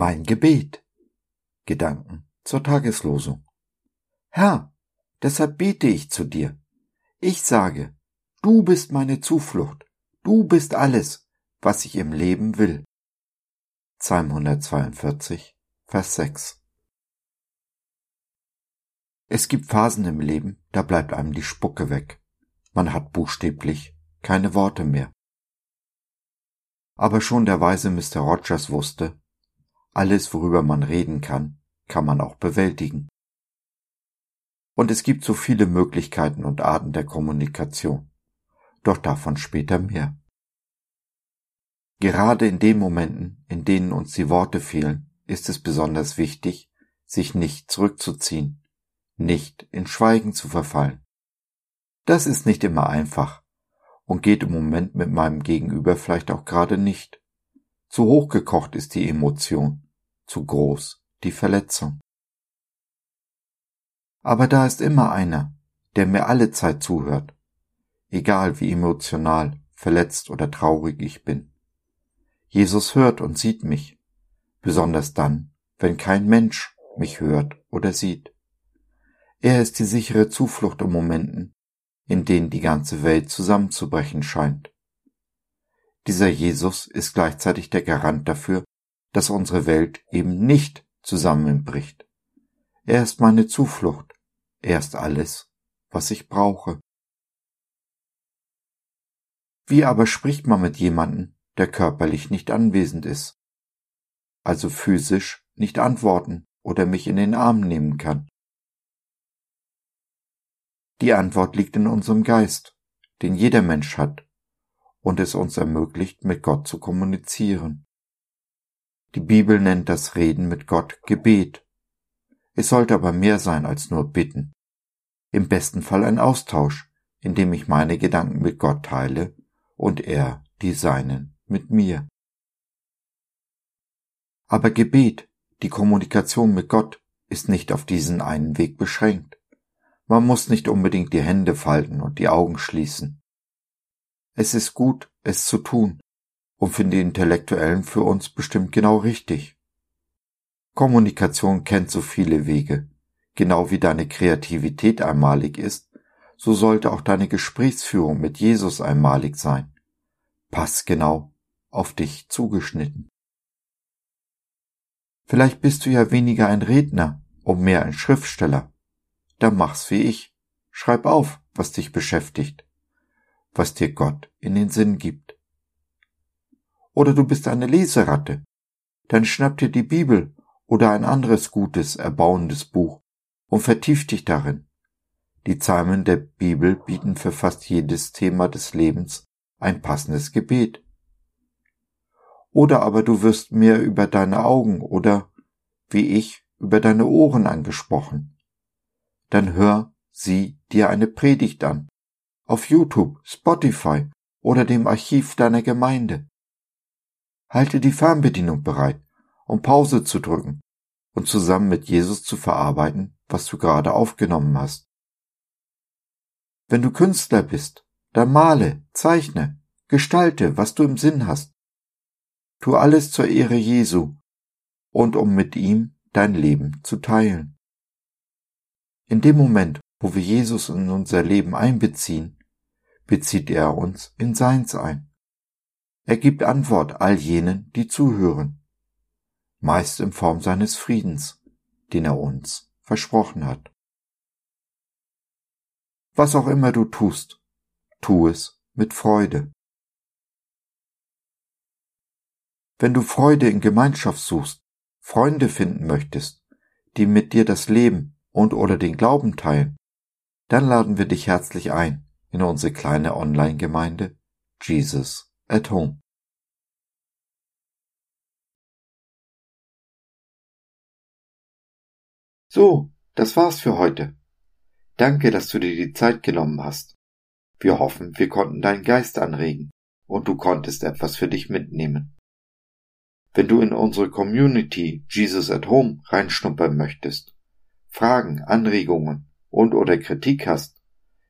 Mein Gebet. Gedanken zur Tageslosung. Herr, deshalb bete ich zu dir. Ich sage, du bist meine Zuflucht, du bist alles, was ich im Leben will. Psalm 142, Vers 6. Es gibt Phasen im Leben, da bleibt einem die Spucke weg. Man hat buchstäblich keine Worte mehr. Aber schon der weise Mr. Rogers wusste, alles, worüber man reden kann, kann man auch bewältigen. Und es gibt so viele Möglichkeiten und Arten der Kommunikation. Doch davon später mehr. Gerade in den Momenten, in denen uns die Worte fehlen, ist es besonders wichtig, sich nicht zurückzuziehen, nicht in Schweigen zu verfallen. Das ist nicht immer einfach und geht im Moment mit meinem Gegenüber vielleicht auch gerade nicht. Zu hochgekocht ist die Emotion, zu groß die Verletzung. Aber da ist immer einer, der mir alle Zeit zuhört, egal wie emotional, verletzt oder traurig ich bin. Jesus hört und sieht mich, besonders dann, wenn kein Mensch mich hört oder sieht. Er ist die sichere Zuflucht in Momenten, in denen die ganze Welt zusammenzubrechen scheint. Dieser Jesus ist gleichzeitig der Garant dafür, dass unsere Welt eben nicht zusammenbricht. Er ist meine Zuflucht. Er ist alles, was ich brauche. Wie aber spricht man mit jemandem, der körperlich nicht anwesend ist, also physisch nicht antworten oder mich in den Arm nehmen kann? Die Antwort liegt in unserem Geist, den jeder Mensch hat und es uns ermöglicht, mit Gott zu kommunizieren. Die Bibel nennt das Reden mit Gott Gebet. Es sollte aber mehr sein als nur Bitten. Im besten Fall ein Austausch, in dem ich meine Gedanken mit Gott teile und er die seinen mit mir. Aber Gebet, die Kommunikation mit Gott, ist nicht auf diesen einen Weg beschränkt. Man muss nicht unbedingt die Hände falten und die Augen schließen. Es ist gut, es zu tun, und für die Intellektuellen für uns bestimmt genau richtig. Kommunikation kennt so viele Wege. Genau wie deine Kreativität einmalig ist, so sollte auch deine Gesprächsführung mit Jesus einmalig sein. Pass genau auf dich zugeschnitten. Vielleicht bist du ja weniger ein Redner und mehr ein Schriftsteller. Dann mach's wie ich. Schreib auf, was dich beschäftigt, was dir Gott in den Sinn gibt. Oder du bist eine Leseratte. Dann schnapp dir die Bibel oder ein anderes gutes, erbauendes Buch und vertief dich darin. Die Psalmen der Bibel bieten für fast jedes Thema des Lebens ein passendes Gebet. Oder aber du wirst mehr über deine Augen oder, wie ich, über deine Ohren angesprochen. Dann hör sie dir eine Predigt an. Auf YouTube, Spotify oder dem Archiv deiner Gemeinde. Halte die Fernbedienung bereit, um Pause zu drücken und zusammen mit Jesus zu verarbeiten, was du gerade aufgenommen hast. Wenn du Künstler bist, dann male, zeichne, gestalte, was du im Sinn hast. Tu alles zur Ehre Jesu und um mit ihm dein Leben zu teilen. In dem Moment, wo wir Jesus in unser Leben einbeziehen, bezieht er uns in seins ein. Er gibt Antwort all jenen, die zuhören, meist in Form seines Friedens, den er uns versprochen hat. Was auch immer du tust, tu es mit Freude. Wenn du Freude in Gemeinschaft suchst, Freunde finden möchtest, die mit dir das Leben und oder den Glauben teilen, dann laden wir dich herzlich ein in unsere kleine Online-Gemeinde Jesus at home. So, das war's für heute. Danke, dass du dir die Zeit genommen hast. Wir hoffen, wir konnten deinen Geist anregen und du konntest etwas für dich mitnehmen. Wenn du in unsere Community Jesus at Home reinschnuppern möchtest, Fragen, Anregungen und oder Kritik hast,